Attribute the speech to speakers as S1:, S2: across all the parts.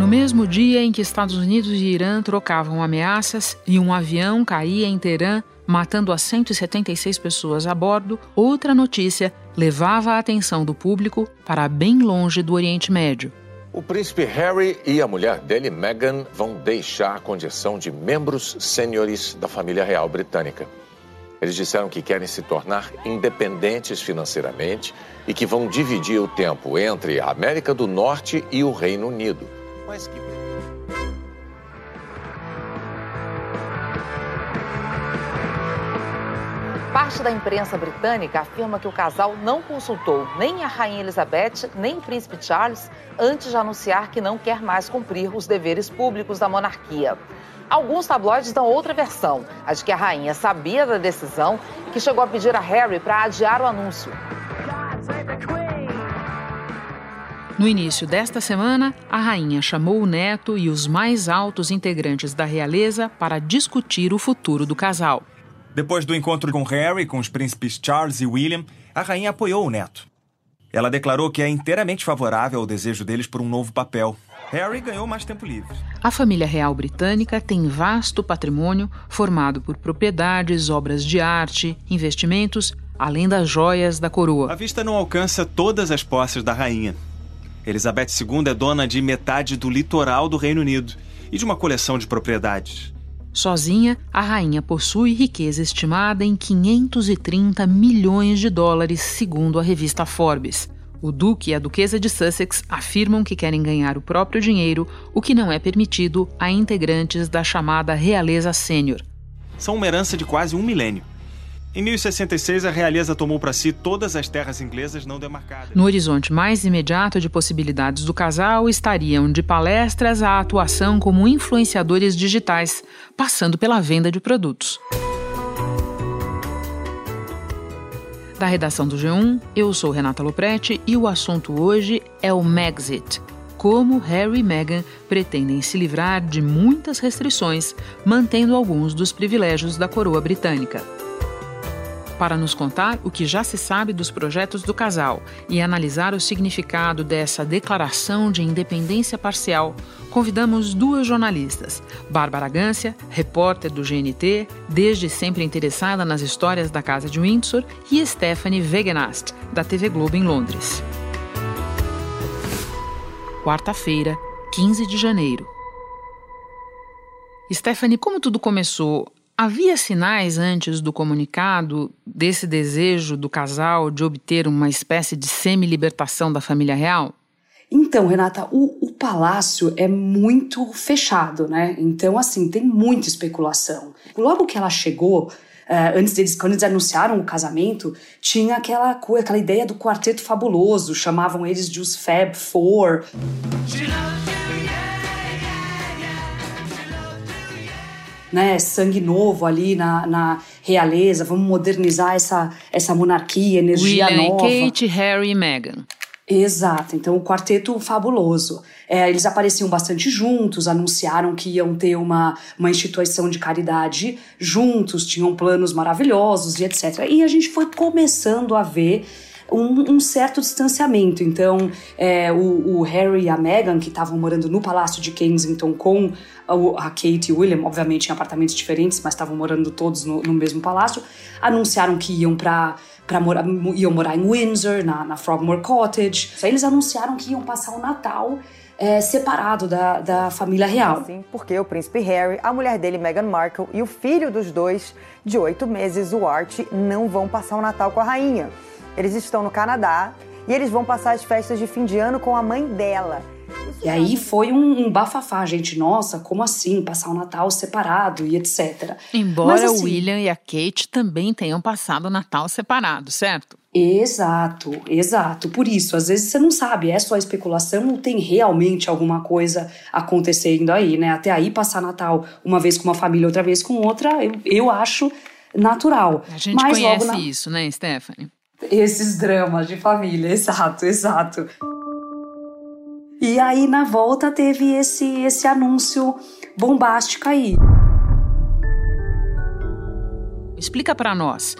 S1: No mesmo dia em que Estados Unidos e Irã trocavam ameaças e um avião caía em Teherã, matando as 176 pessoas a bordo, outra notícia levava a atenção do público para bem longe do Oriente Médio.
S2: O príncipe Harry e a mulher dele, Meghan, vão deixar a condição de membros sêniores da família real britânica. Eles disseram que querem se tornar independentes financeiramente e que vão dividir o tempo entre a América do Norte e o Reino Unido. Que
S3: Parte da imprensa britânica afirma que o casal não consultou nem a Rainha Elizabeth nem o Príncipe Charles antes de anunciar que não quer mais cumprir os deveres públicos da monarquia. Alguns tabloides dão outra versão, a de que a rainha sabia da decisão e que chegou a pedir a Harry para adiar o anúncio.
S1: No início desta semana, a rainha chamou o neto e os mais altos integrantes da realeza para discutir o futuro do casal.
S4: Depois do encontro com Harry, com os príncipes Charles e William, a rainha apoiou o neto. Ela declarou que é inteiramente favorável ao desejo deles por um novo papel. Harry ganhou mais tempo livre.
S1: A família real britânica tem vasto patrimônio formado por propriedades, obras de arte, investimentos, além das joias da coroa.
S4: A vista não alcança todas as posses da rainha. Elizabeth II é dona de metade do litoral do Reino Unido e de uma coleção de propriedades.
S1: Sozinha, a rainha possui riqueza estimada em 530 milhões de dólares, segundo a revista Forbes. O duque e a duquesa de Sussex afirmam que querem ganhar o próprio dinheiro, o que não é permitido a integrantes da chamada realeza sênior.
S4: São uma herança de quase um milênio. Em 1066, a realeza tomou para si todas as terras inglesas não demarcadas.
S1: No horizonte mais imediato de possibilidades do casal estariam de palestras à atuação como influenciadores digitais, passando pela venda de produtos. Da redação do G1, eu sou Renata Loprete e o assunto hoje é o Megxit. Como Harry e Meghan pretendem se livrar de muitas restrições, mantendo alguns dos privilégios da coroa britânica. Para nos contar o que já se sabe dos projetos do casal e analisar o significado dessa declaração de independência parcial, convidamos duas jornalistas, Bárbara Gância, repórter do GNT, desde sempre interessada nas histórias da Casa de Windsor, e Stephanie Wegenast, da TV Globo em Londres. Quarta-feira, 15 de janeiro. Stephanie, como tudo começou? Havia sinais antes do comunicado desse desejo do casal de obter uma espécie de semi-libertação da família real?
S5: Então, Renata, o, o, palácio é muito fechado, né? Então, assim, tem muita especulação. Logo que ela chegou, uh, antes deles, quando eles anunciaram o casamento, tinha aquela coisa, aquela ideia do quarteto fabuloso, chamavam eles de os Fab Four. Né, sangue novo ali na, na realeza, vamos modernizar essa, essa monarquia, energia
S1: William
S5: nova.
S1: Kate, Harry e Meghan.
S5: Exato, então o quarteto fabuloso. É, eles apareciam bastante juntos, anunciaram que iam ter uma, uma instituição de caridade juntos, tinham planos maravilhosos e etc. E a gente foi começando a ver um, um certo distanciamento. Então, é, o, o, Harry e a Meghan, que estavam morando no Palácio de Kensington com a, Kate e o William, obviamente em apartamentos diferentes, mas estavam morando todos no, no mesmo palácio, anunciaram que iam para para morar, iam morar em Windsor, na, na Frogmore Cottage. Aí eles anunciaram que iam passar o Natal é, separado da, da família real.
S3: Sim, porque o príncipe Harry, a mulher dele, Meghan Markle, e o filho dos dois, de oito meses, o Art, não vão passar o Natal com a rainha. Eles estão no Canadá e eles vão passar as festas de fim de ano com a mãe dela.
S5: E aí foi um, um bafafá, gente. Nossa, como assim? Passar o Natal separado e etc.
S1: Embora Mas, assim, o William e a Kate também tenham passado o Natal separado, certo?
S5: Exato, exato. Por isso, às vezes você não sabe, é só especulação ou tem realmente alguma coisa acontecendo aí, né? Até aí passar Natal uma vez com uma família, outra vez com outra, eu, eu acho natural.
S1: A gente Mas conhece na... isso, né, Stephanie?
S5: Esses dramas de família, exato, exato. E aí na volta teve esse esse anúncio bombástico aí.
S1: Explica para nós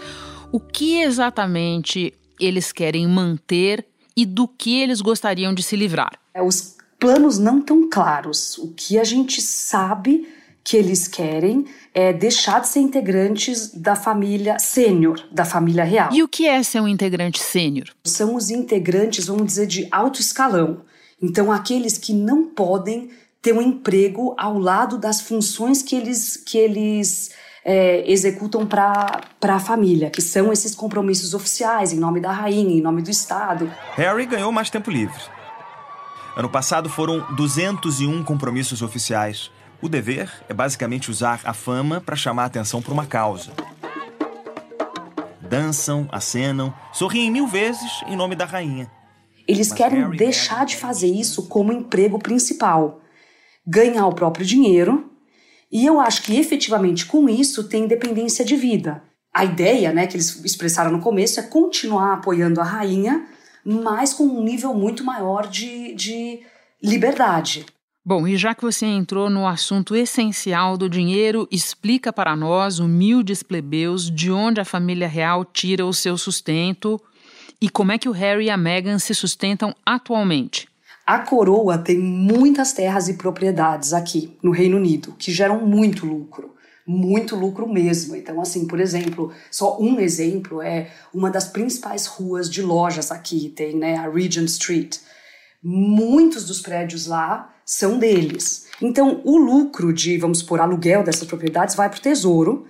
S1: o que exatamente eles querem manter e do que eles gostariam de se livrar.
S5: É, os planos não tão claros. O que a gente sabe que eles querem é deixar de ser integrantes da família sênior, da família real.
S1: E o que é ser um integrante sênior?
S5: São os integrantes, vamos dizer, de alto escalão. Então, aqueles que não podem ter um emprego ao lado das funções que eles, que eles é, executam para a família, que são esses compromissos oficiais em nome da rainha, em nome do Estado.
S4: Harry ganhou mais tempo livre. Ano passado foram 201 compromissos oficiais. O dever é basicamente usar a fama para chamar a atenção para uma causa. Dançam, acenam, sorriem mil vezes em nome da rainha.
S5: Eles querem deixar de fazer isso como emprego principal, ganhar o próprio dinheiro, e eu acho que efetivamente com isso tem independência de vida. A ideia, né, que eles expressaram no começo é continuar apoiando a rainha, mas com um nível muito maior de, de liberdade.
S1: Bom, e já que você entrou no assunto essencial do dinheiro, explica para nós, humildes plebeus, de onde a família real tira o seu sustento e como é que o Harry e a Meghan se sustentam atualmente.
S5: A coroa tem muitas terras e propriedades aqui no Reino Unido que geram muito lucro muito lucro mesmo. Então, assim, por exemplo, só um exemplo é uma das principais ruas de lojas aqui, tem né, a Regent Street. Muitos dos prédios lá são deles. Então, o lucro de, vamos supor, aluguel dessas propriedades vai para o Tesouro,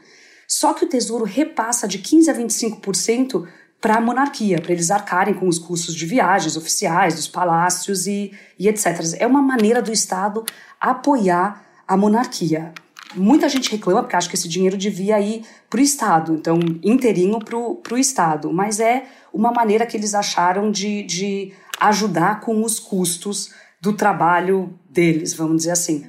S5: só que o Tesouro repassa de 15% a 25% para a monarquia, para eles arcarem com os custos de viagens oficiais, dos palácios e, e etc. É uma maneira do Estado apoiar a monarquia. Muita gente reclama porque acha que esse dinheiro devia ir para o Estado, então inteirinho para o Estado, mas é uma maneira que eles acharam de, de ajudar com os custos do trabalho deles, vamos dizer assim.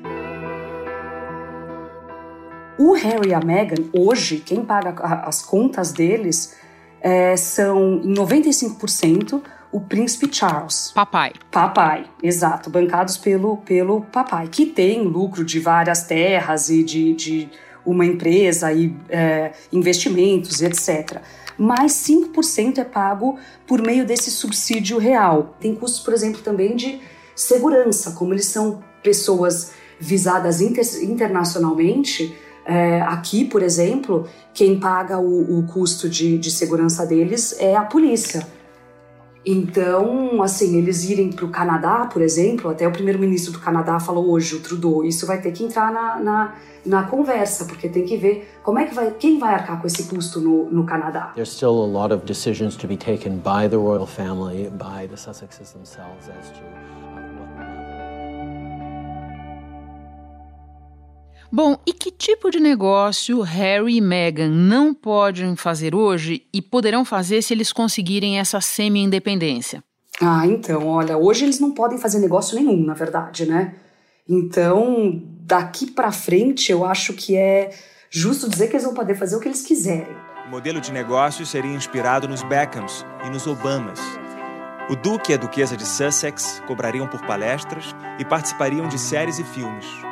S5: O Harry e a Meghan, hoje, quem paga as contas deles é, são em 95% o príncipe Charles.
S1: Papai.
S5: Papai, exato, bancados pelo, pelo papai, que tem lucro de várias terras e de, de uma empresa e é, investimentos, etc mais 5% é pago por meio desse subsídio real. Tem custos, por exemplo, também de segurança, como eles são pessoas visadas inter internacionalmente. É, aqui, por exemplo, quem paga o, o custo de, de segurança deles é a polícia. Então, assim, eles irem para o Canadá, por exemplo, até o primeiro-ministro do Canadá falou hoje, o Trudeau, isso vai ter que entrar na, na, na, conversa, porque tem que ver como é que vai, quem vai arcar com esse custo no, no Canadá.
S6: There's still a lot of decisions to be taken by the royal family, by the Sussexes themselves as to
S1: Bom, e que tipo de negócio Harry e Meghan não podem fazer hoje e poderão fazer se eles conseguirem essa semi-independência?
S5: Ah, então, olha, hoje eles não podem fazer negócio nenhum, na verdade, né? Então, daqui para frente, eu acho que é justo dizer que eles vão poder fazer o que eles quiserem.
S4: O modelo de negócio seria inspirado nos Beckhams e nos Obamas. O Duque e a Duquesa de Sussex cobrariam por palestras e participariam de séries e filmes.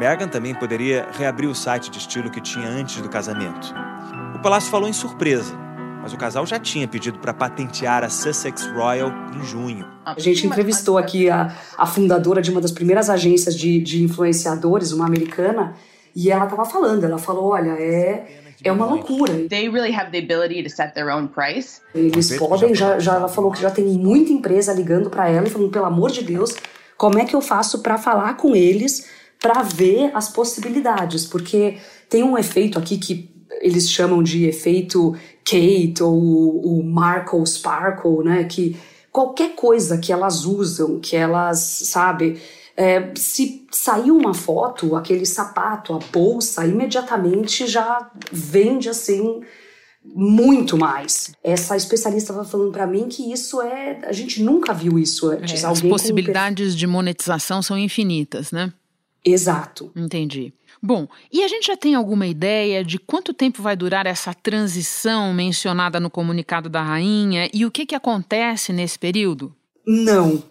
S4: Meghan também poderia reabrir o site de estilo que tinha antes do casamento. O palácio falou em surpresa, mas o casal já tinha pedido para patentear a Sussex Royal em junho.
S5: A gente entrevistou aqui a, a fundadora de uma das primeiras agências de, de influenciadores, uma americana, e ela estava falando, ela falou, olha, é é uma loucura.
S7: They really have the ability to set their own price.
S5: Eles podem, já, já ela falou que já tem muita empresa ligando para ela e falando, pelo amor de Deus, como é que eu faço para falar com eles para ver as possibilidades, porque tem um efeito aqui que eles chamam de efeito Kate ou o Markle Sparkle, né? Que qualquer coisa que elas usam, que elas, sabe, é, se sair uma foto, aquele sapato, a bolsa, imediatamente já vende assim muito mais. Essa especialista estava falando para mim que isso é. A gente nunca viu isso antes.
S1: É, as possibilidades de monetização são infinitas, né?
S5: Exato.
S1: Entendi. Bom, e a gente já tem alguma ideia de quanto tempo vai durar essa transição mencionada no comunicado da rainha e o que, que acontece nesse período?
S5: Não.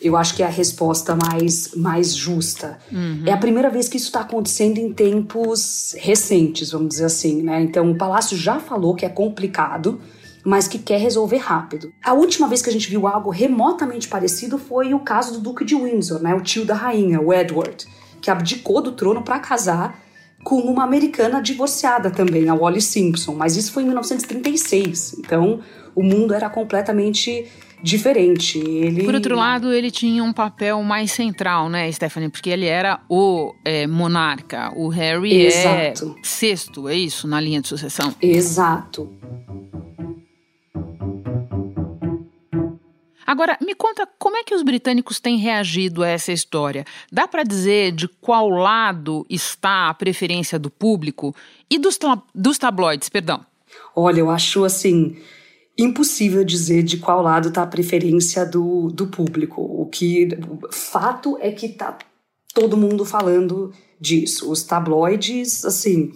S5: Eu acho que é a resposta mais, mais justa. Uhum. É a primeira vez que isso está acontecendo em tempos recentes, vamos dizer assim, né? Então, o Palácio já falou que é complicado, mas que quer resolver rápido. A última vez que a gente viu algo remotamente parecido foi o caso do Duque de Windsor, né, o tio da rainha, o Edward, que abdicou do trono para casar com uma americana divorciada também, a Wally Simpson, mas isso foi em 1936. Então, o mundo era completamente diferente. Ele...
S1: Por outro lado, ele tinha um papel mais central, né, Stephanie? Porque ele era o é, monarca. O Harry é Exato. é sexto, é isso, na linha de sucessão?
S5: Exato.
S1: Agora, me conta como é que os britânicos têm reagido a essa história? Dá para dizer de qual lado está a preferência do público e dos, dos tabloides, perdão?
S5: Olha, eu acho assim impossível dizer de qual lado está a preferência do, do público. O que fato é que tá todo mundo falando disso. Os tabloides, assim,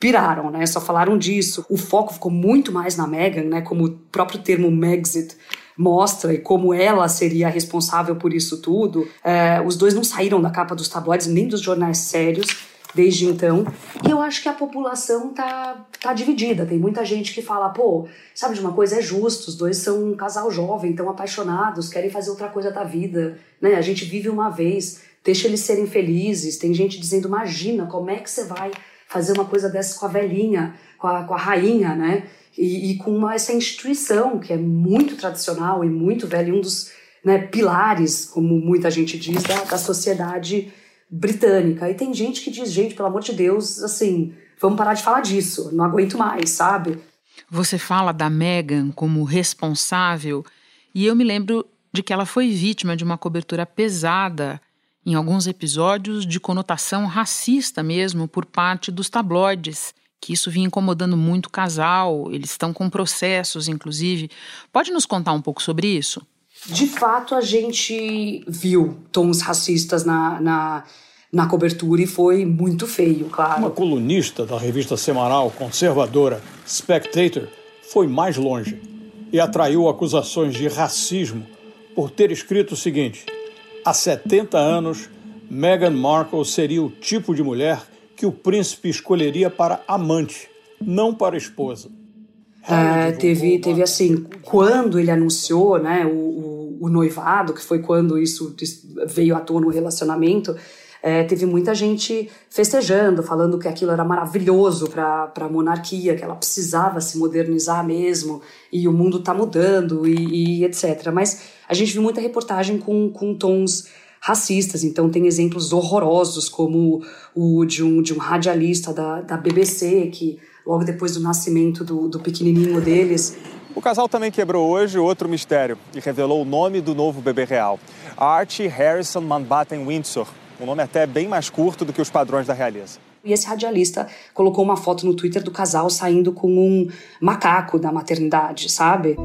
S5: piraram, né? Só falaram disso. O foco ficou muito mais na Meghan, né? Como o próprio termo Megxit mostra e como ela seria responsável por isso tudo. É, os dois não saíram da capa dos tabloides nem dos jornais sérios desde então. E eu acho que a população tá, tá dividida. Tem muita gente que fala, pô, sabe de uma coisa? É justo, os dois são um casal jovem, tão apaixonados, querem fazer outra coisa da vida. Né? A gente vive uma vez, deixa eles serem felizes. Tem gente dizendo, imagina, como é que você vai fazer uma coisa dessa com a velhinha, com a, com a rainha, né? E, e com uma, essa instituição que é muito tradicional e muito velha, e um dos né, pilares, como muita gente diz, da, da sociedade britânica. E tem gente que diz, gente, pelo amor de Deus, assim, vamos parar de falar disso, não aguento mais, sabe?
S1: Você fala da Meghan como responsável, e eu me lembro de que ela foi vítima de uma cobertura pesada em alguns episódios de conotação racista mesmo por parte dos tabloides que isso vinha incomodando muito o casal, eles estão com processos, inclusive. Pode nos contar um pouco sobre isso?
S5: De fato, a gente viu tons racistas na, na, na cobertura e foi muito feio, claro.
S8: Uma colunista da revista semanal conservadora Spectator foi mais longe e atraiu acusações de racismo por ter escrito o seguinte: há 70 anos, Meghan Markle seria o tipo de mulher que o príncipe escolheria para amante, não para esposa.
S5: É, teve, teve assim, quando ele anunciou né, o, o, o, noivado, que foi quando isso veio à tona no relacionamento, é, teve muita gente festejando, falando que aquilo era maravilhoso para a monarquia, que ela precisava se modernizar mesmo, e o mundo está mudando, e, e, etc. Mas a gente viu muita reportagem com, com tons racistas. Então, tem exemplos horrorosos, como o de um, de um radialista da, da BBC, que logo depois do nascimento do, do pequenininho deles.
S4: O casal também quebrou hoje outro mistério e revelou o nome do novo bebê real: Archie Harrison Mountbatten Windsor. Um nome até bem mais curto do que os padrões da realeza.
S5: E esse radialista colocou uma foto no Twitter do casal saindo com um macaco da maternidade, sabe?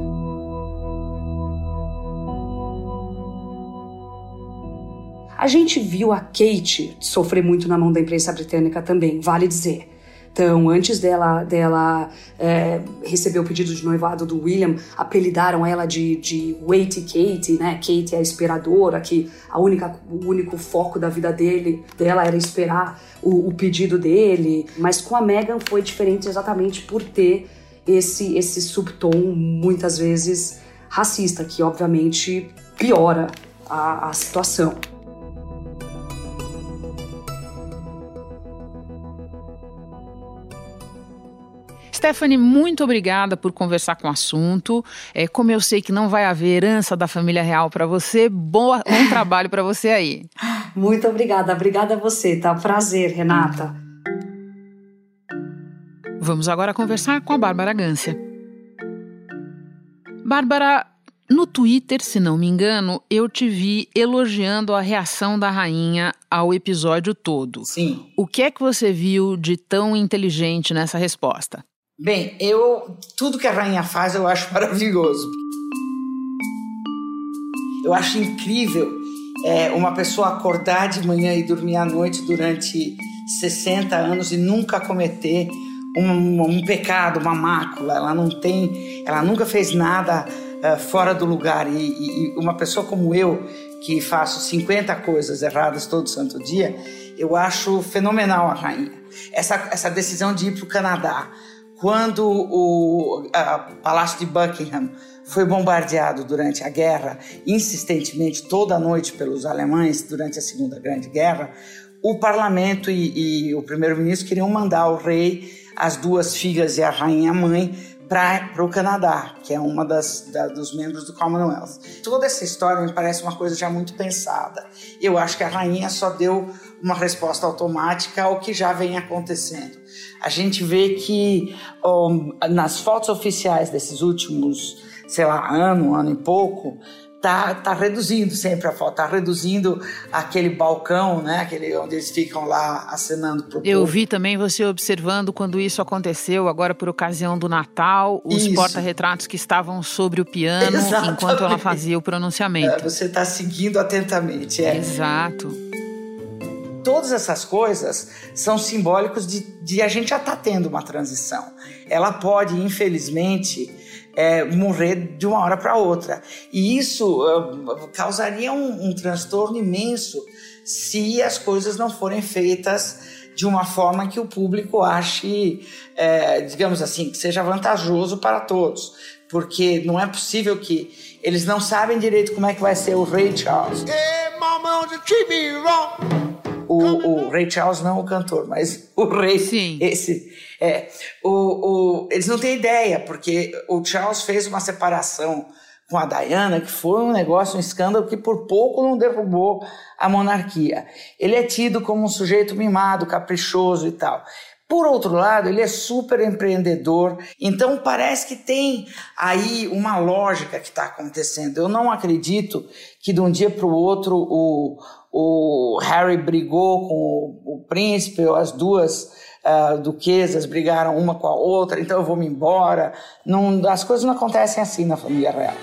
S5: A gente viu a Kate sofrer muito na mão da imprensa britânica também, vale dizer. Então, antes dela, dela é, receber o pedido de noivado do William, apelidaram ela de, de Wait Kate, né? Kate é a esperadora, que a única, o único foco da vida dele, dela era esperar o, o pedido dele. Mas com a Meghan foi diferente exatamente por ter esse, esse subtom, muitas vezes racista, que obviamente piora a, a situação.
S1: Stephanie, muito obrigada por conversar com o assunto. É, como eu sei que não vai haver herança da família real para você, boa, bom trabalho para você aí.
S5: Muito obrigada, obrigada a você, tá? Prazer, Renata.
S1: Vamos agora conversar com a Bárbara Gância. Bárbara, no Twitter, se não me engano, eu te vi elogiando a reação da rainha ao episódio todo.
S9: Sim.
S1: O que é que você viu de tão inteligente nessa resposta?
S9: Bem, eu tudo que a rainha faz eu acho maravilhoso. Eu acho incrível é, uma pessoa acordar de manhã e dormir à noite durante 60 anos e nunca cometer um, um pecado, uma mácula. Ela não tem, ela nunca fez nada uh, fora do lugar. E, e, uma pessoa como eu, que faço 50 coisas erradas todo santo dia, eu acho fenomenal a rainha. Essa, essa decisão de ir para o Canadá quando o Palácio de Buckingham foi bombardeado durante a guerra, insistentemente, toda noite pelos alemães durante a Segunda Grande Guerra, o parlamento e, e o primeiro-ministro queriam mandar o rei, as duas filhas e a rainha mãe para o Canadá, que é uma das da, dos membros do Commonwealth. Toda essa história me parece uma coisa já muito pensada. Eu acho que a rainha só deu uma resposta automática ao que já vem acontecendo. A gente vê que um, nas fotos oficiais desses últimos, sei lá, ano, ano e pouco, tá, tá reduzindo sempre a foto, tá reduzindo aquele balcão, né, aquele onde eles ficam lá acenando pro
S1: Eu vi também você observando quando isso aconteceu, agora por ocasião do Natal, os porta-retratos que estavam sobre o piano Exatamente. enquanto ela fazia o pronunciamento. É,
S9: você está seguindo atentamente, é.
S1: Exato
S9: todas essas coisas são simbólicos de, de a gente já estar tá tendo uma transição. Ela pode, infelizmente, é, morrer de uma hora para outra. E isso uh, causaria um, um transtorno imenso se as coisas não forem feitas de uma forma que o público ache, é, digamos assim, que seja vantajoso para todos. Porque não é possível que eles não sabem direito como é que vai ser o Rei Charles. Hey, mama, o, o Ray Charles não o cantor, mas o Rei.
S1: Sim.
S9: Esse. É, o, o, eles não têm ideia, porque o Charles fez uma separação com a Diana, que foi um negócio, um escândalo que por pouco não derrubou a monarquia. Ele é tido como um sujeito mimado, caprichoso e tal. Por outro lado, ele é super empreendedor, então parece que tem aí uma lógica que está acontecendo. Eu não acredito que de um dia para o outro o, o Harry brigou com o, príncipe, as duas uh, duquesas brigaram uma com a outra, então eu vou me embora. Não, as coisas não acontecem assim na família real.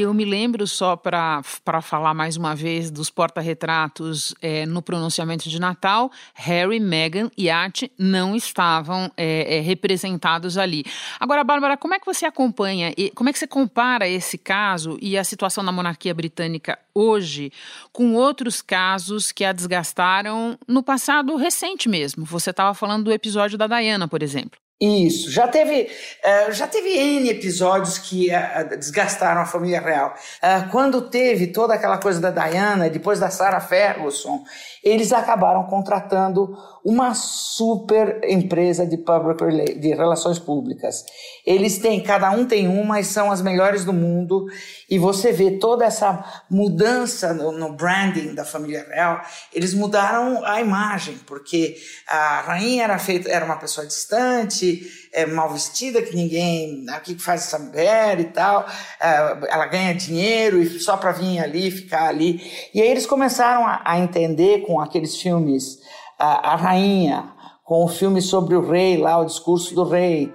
S1: Eu me lembro só para falar mais uma vez dos porta-retratos é, no pronunciamento de Natal, Harry, Meghan e Art não estavam é, é, representados ali. Agora, Bárbara, como é que você acompanha, e como é que você compara esse caso e a situação da monarquia britânica hoje com outros casos que a desgastaram no passado recente mesmo? Você estava falando do episódio da Diana, por exemplo.
S9: Isso, já teve, uh, já teve N episódios que uh, desgastaram a família real. Uh, quando teve toda aquela coisa da Diana, depois da Sarah Ferguson, eles acabaram contratando uma super empresa de public de relações públicas. Eles têm, cada um tem uma e são as melhores do mundo. E você vê toda essa mudança no, no branding da família real. Eles mudaram a imagem, porque a rainha era feita, era uma pessoa distante, é, mal vestida, que ninguém, o que faz essa mulher e tal. É, ela ganha dinheiro e só para vir ali, ficar ali. E aí eles começaram a, a entender com aqueles filmes a, a rainha, com o filme sobre o rei lá, o discurso do rei.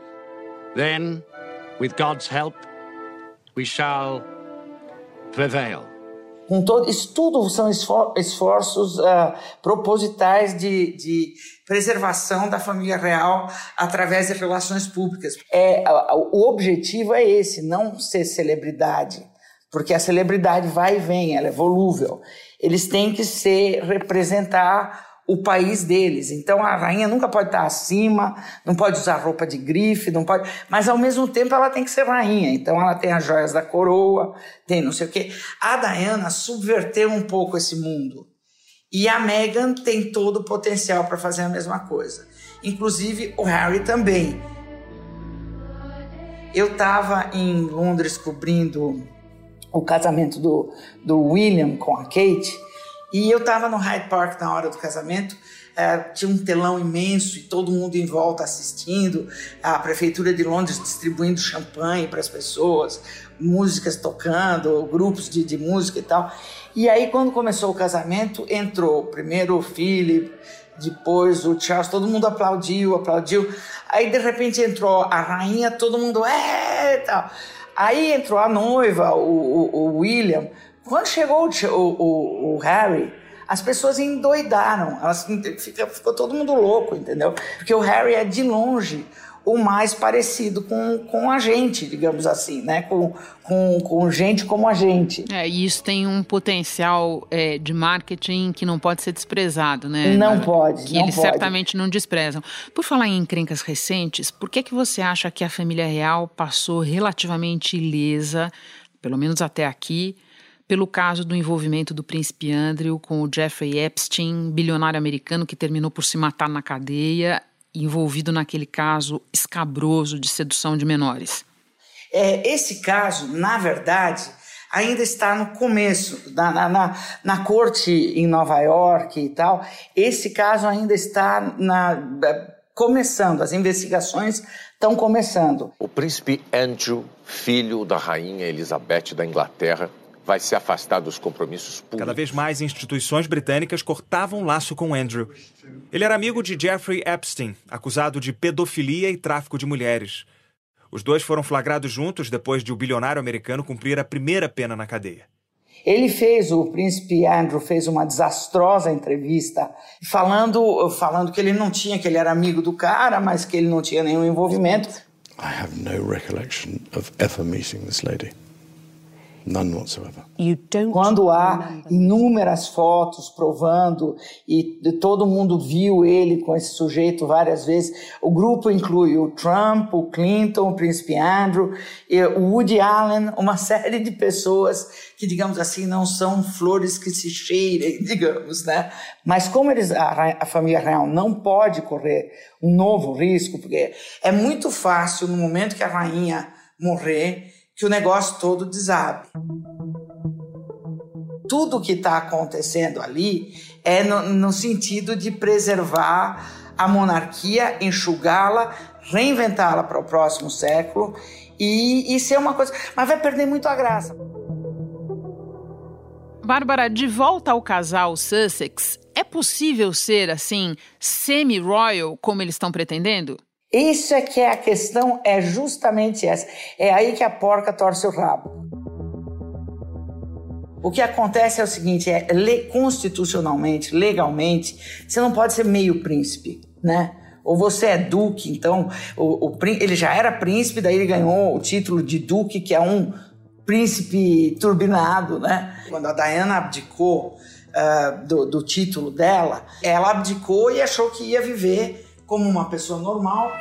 S10: Then, with God's help, we shall prevail.
S9: Com todo, isso tudo são esforços uh, propositais de, de, preservação da família real através de relações públicas. É, o objetivo é esse, não ser celebridade, porque a celebridade vai e vem, ela é volúvel. Eles têm que ser representar o país deles. Então a rainha nunca pode estar acima, não pode usar roupa de grife, não pode, mas ao mesmo tempo ela tem que ser rainha. Então ela tem as joias da coroa, tem não sei o quê. A Diana subverteu um pouco esse mundo. E a Meghan tem todo o potencial para fazer a mesma coisa. Inclusive o Harry também. Eu estava em Londres cobrindo o casamento do, do William com a Kate e eu estava no Hyde Park na hora do casamento, é, tinha um telão imenso e todo mundo em volta assistindo, a prefeitura de Londres distribuindo champanhe para as pessoas, músicas tocando, grupos de, de música e tal. E aí, quando começou o casamento, entrou primeiro o Philip, depois o Charles, todo mundo aplaudiu, aplaudiu. Aí, de repente, entrou a rainha, todo mundo, é, tal. Aí entrou a noiva, o, o, o William, quando chegou o, o, o Harry, as pessoas endoidaram, elas, fica, ficou todo mundo louco, entendeu? Porque o Harry é de longe o mais parecido com, com a gente, digamos assim, né? Com, com, com gente como a gente.
S1: É, e isso tem um potencial é, de marketing que não pode ser desprezado, né?
S9: Não pode.
S1: Que
S9: não
S1: eles
S9: pode.
S1: certamente não desprezam. Por falar em encrencas recentes, por que, que você acha que a família real passou relativamente ilesa, pelo menos até aqui, pelo caso do envolvimento do príncipe Andrew com o Jeffrey Epstein, bilionário americano que terminou por se matar na cadeia, envolvido naquele caso escabroso de sedução de menores?
S9: É, esse caso, na verdade, ainda está no começo, na, na, na, corte em Nova York e tal. Esse caso ainda está na, começando, as investigações estão começando.
S2: O príncipe Andrew, filho da rainha Elizabeth da Inglaterra, vai se afastar dos compromissos públicos.
S4: Cada vez mais instituições britânicas cortavam laço com Andrew. Ele era amigo de Jeffrey Epstein, acusado de pedofilia e tráfico de mulheres. Os dois foram flagrados juntos depois de o bilionário americano cumprir a primeira pena na cadeia.
S9: Ele fez, o príncipe Andrew fez uma desastrosa entrevista falando, falando que ele não tinha, que ele era amigo do cara, mas que ele não tinha nenhum envolvimento.
S11: I have no recollection of ever meeting this lady. None whatsoever.
S9: Quando há inúmeras fotos provando e todo mundo viu ele com esse sujeito várias vezes, o grupo inclui o Trump, o Clinton, o príncipe Andrew, o Woody Allen, uma série de pessoas que, digamos assim, não são flores que se cheirem, digamos, né? Mas como eles, a, a família real não pode correr um novo risco, porque é muito fácil no momento que a rainha morrer que o negócio todo desabe. Tudo que está acontecendo ali é no, no sentido de preservar a monarquia, enxugá-la, reinventá-la para o próximo século e, e ser uma coisa. Mas vai perder muito a graça.
S1: Bárbara, de volta ao casal Sussex, é possível ser assim, semi-royal, como eles estão pretendendo?
S9: Isso é que é a questão, é justamente essa. É aí que a porca torce o rabo. O que acontece é o seguinte, é constitucionalmente, legalmente, você não pode ser meio príncipe, né? Ou você é duque, então o, o, ele já era príncipe, daí ele ganhou o título de duque, que é um príncipe turbinado, né? Quando a Diana abdicou uh, do, do título dela, ela abdicou e achou que ia viver como uma pessoa normal.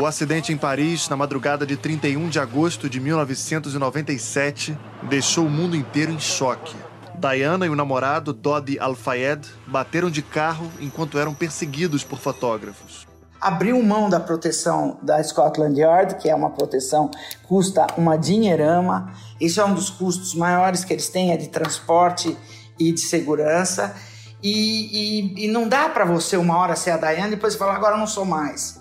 S12: O acidente em Paris, na madrugada de 31 de agosto de 1997, deixou o mundo inteiro em choque. Diana e o namorado, Dodi Al-Fayed, bateram de carro enquanto eram perseguidos por fotógrafos.
S9: Abriu mão da proteção da Scotland Yard, que é uma proteção que custa uma dinheirama. Isso é um dos custos maiores que eles têm, é de transporte e de segurança. E, e, e não dá para você uma hora ser a Dayane e depois falar, agora eu não sou mais.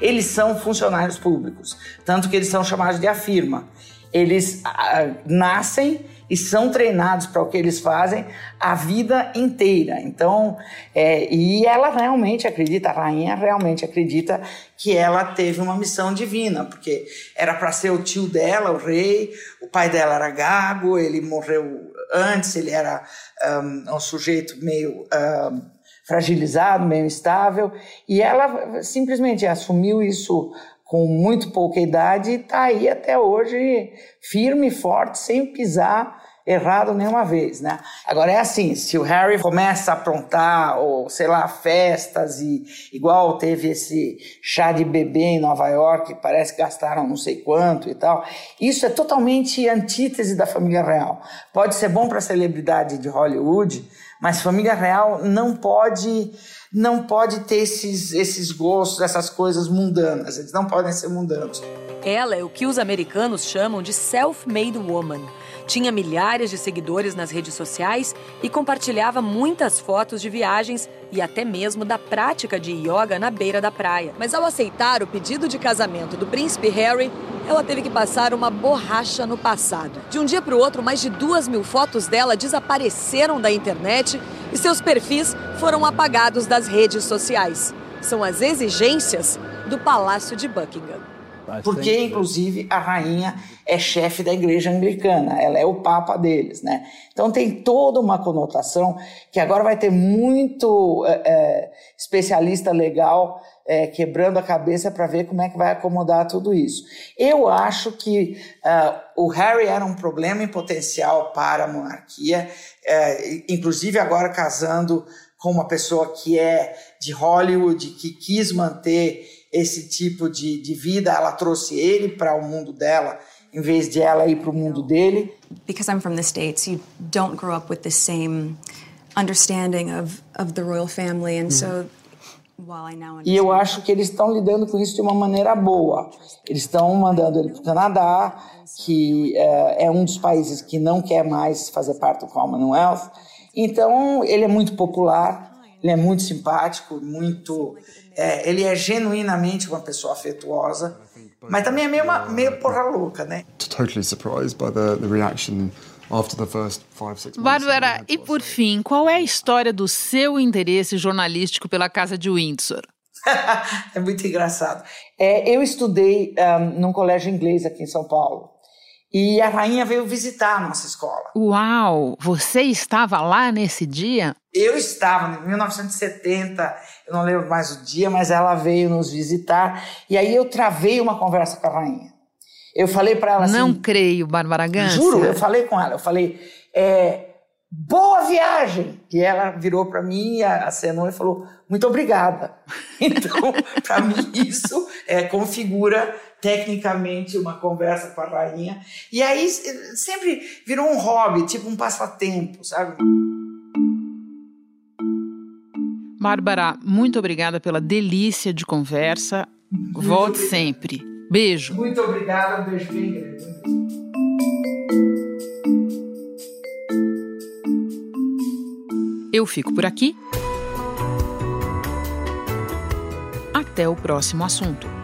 S9: Eles são funcionários públicos, tanto que eles são chamados de afirma. Eles ah, nascem e são treinados para o que eles fazem a vida inteira. Então, é, e ela realmente acredita, a rainha realmente acredita que ela teve uma missão divina, porque era para ser o tio dela, o rei, o pai dela era gago, ele morreu antes, ele era um, um sujeito meio um, fragilizado, meio instável, e ela simplesmente assumiu isso com muito pouca idade está aí até hoje firme e forte, sem pisar errado nenhuma vez, né? Agora é assim, se o Harry começa a aprontar, ou sei lá, festas e igual teve esse chá de bebê em Nova York, parece que gastaram não sei quanto e tal, isso é totalmente antítese da família real. Pode ser bom para celebridade de Hollywood, mas família real não pode não pode ter esses, esses gostos, essas coisas mundanas. Eles não podem ser mundanos.
S13: Ela é o que os americanos chamam de self-made woman tinha milhares de seguidores nas redes sociais e compartilhava muitas fotos de viagens e até mesmo da prática de yoga na beira da praia. Mas ao aceitar o pedido de casamento do príncipe Harry, ela teve que passar uma borracha no passado. De um dia para o outro, mais de duas mil fotos dela desapareceram da internet e seus perfis foram apagados das redes sociais. São as exigências do Palácio de Buckingham.
S9: Porque, inclusive, a rainha é chefe da igreja anglicana, ela é o papa deles, né? Então tem toda uma conotação que agora vai ter muito é, é, especialista legal é, quebrando a cabeça para ver como é que vai acomodar tudo isso. Eu acho que uh, o Harry era um problema em potencial para a monarquia, inclusive agora casando com uma pessoa que é de Hollywood, que quis manter esse tipo de, de vida, ela trouxe ele para o mundo dela em vez de ela ir para o mundo dele.
S14: Because I'm from the States, you don't grow up with the same understanding of, of the royal family, and so
S9: e eu acho que eles estão lidando com isso de uma maneira boa. Eles estão mandando ele para o Canadá, que é, é, um dos países que não quer mais fazer parte do Commonwealth. Então, ele é muito popular, ele é muito simpático, muito. É, ele é genuinamente uma pessoa afetuosa, mas também é meio, meio porra louca, né?
S15: Totally surprised by the, the reaction
S1: Bárbara, e por fim, qual é a história do seu interesse jornalístico pela Casa de Windsor?
S9: é muito engraçado. É, eu estudei um, num colégio inglês aqui em São Paulo. E a rainha veio visitar a nossa escola.
S1: Uau! Você estava lá nesse dia?
S9: Eu estava, em 1970, eu não lembro mais o dia, mas ela veio nos visitar. E aí eu travei uma conversa com a rainha. Eu falei para ela assim.
S1: Não creio, Bárbara Gans.
S9: Juro, eu falei com ela. Eu falei, é, boa viagem! E ela virou para mim, acenou e falou, muito obrigada. Então, para mim, isso é, configura tecnicamente uma conversa com a rainha. E aí sempre virou um hobby, tipo um passatempo, sabe?
S1: Bárbara, muito obrigada pela delícia de conversa. Volte sempre. Beijo.
S9: Muito obrigada, um beijo bem grande.
S1: Eu fico por aqui. Até o próximo assunto.